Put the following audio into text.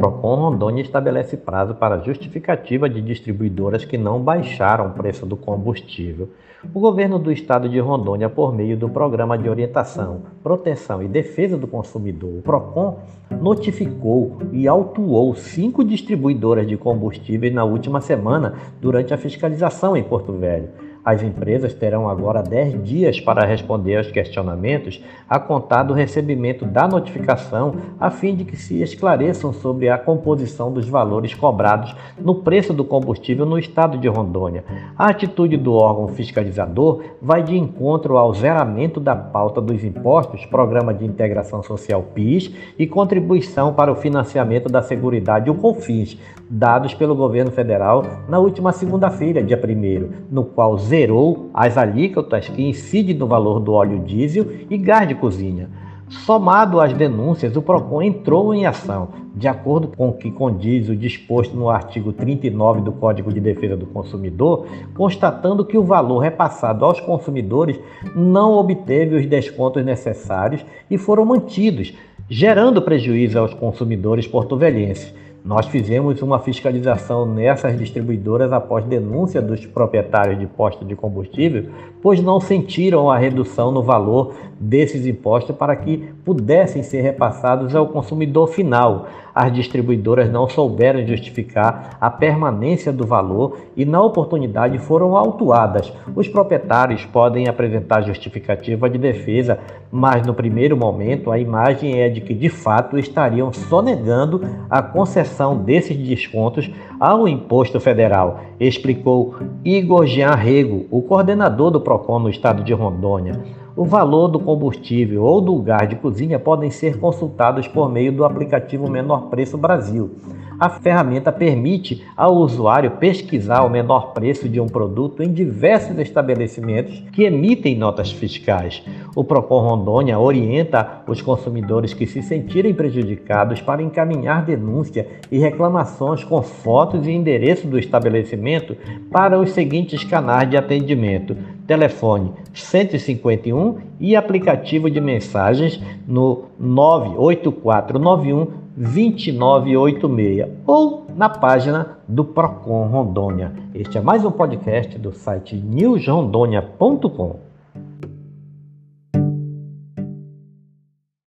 Procon Rondônia estabelece prazo para justificativa de distribuidoras que não baixaram o preço do combustível. O governo do estado de Rondônia, por meio do Programa de Orientação, Proteção e Defesa do Consumidor, o Procon, notificou e autuou cinco distribuidoras de combustíveis na última semana durante a fiscalização em Porto Velho. As empresas terão agora 10 dias para responder aos questionamentos a contar do recebimento da notificação, a fim de que se esclareçam sobre a composição dos valores cobrados no preço do combustível no estado de Rondônia. A atitude do órgão fiscalizador vai de encontro ao zeramento da pauta dos impostos, Programa de Integração Social PIS e contribuição para o financiamento da Seguridade, o CONFINS, dados pelo governo federal na última segunda-feira, dia 1 no qual zerou as alíquotas que incidem no valor do óleo diesel e gás de cozinha. Somado às denúncias, o PROCON entrou em ação, de acordo com o que condiz o disposto no artigo 39 do Código de Defesa do Consumidor, constatando que o valor repassado aos consumidores não obteve os descontos necessários e foram mantidos, gerando prejuízo aos consumidores porto-velhenses. Nós fizemos uma fiscalização nessas distribuidoras após denúncia dos proprietários de postos de combustível, pois não sentiram a redução no valor desses impostos para que pudessem ser repassados ao consumidor final. As distribuidoras não souberam justificar a permanência do valor e, na oportunidade, foram autuadas. Os proprietários podem apresentar justificativa de defesa, mas no primeiro momento a imagem é de que, de fato, estariam sonegando a concessão desses descontos ao imposto federal, explicou Igor Jean Rego, o coordenador do PROCON no estado de Rondônia. O valor do combustível ou do gás de cozinha podem ser consultados por meio do aplicativo Menor Preço Brasil. A ferramenta permite ao usuário pesquisar o menor preço de um produto em diversos estabelecimentos que emitem notas fiscais. O Procon Rondônia orienta os consumidores que se sentirem prejudicados para encaminhar denúncia e reclamações com fotos e endereço do estabelecimento para os seguintes canais de atendimento: telefone 151 e aplicativo de mensagens no 98491 2986 ou na página do Procon Rondônia. Este é mais um podcast do site newsrondônia.com.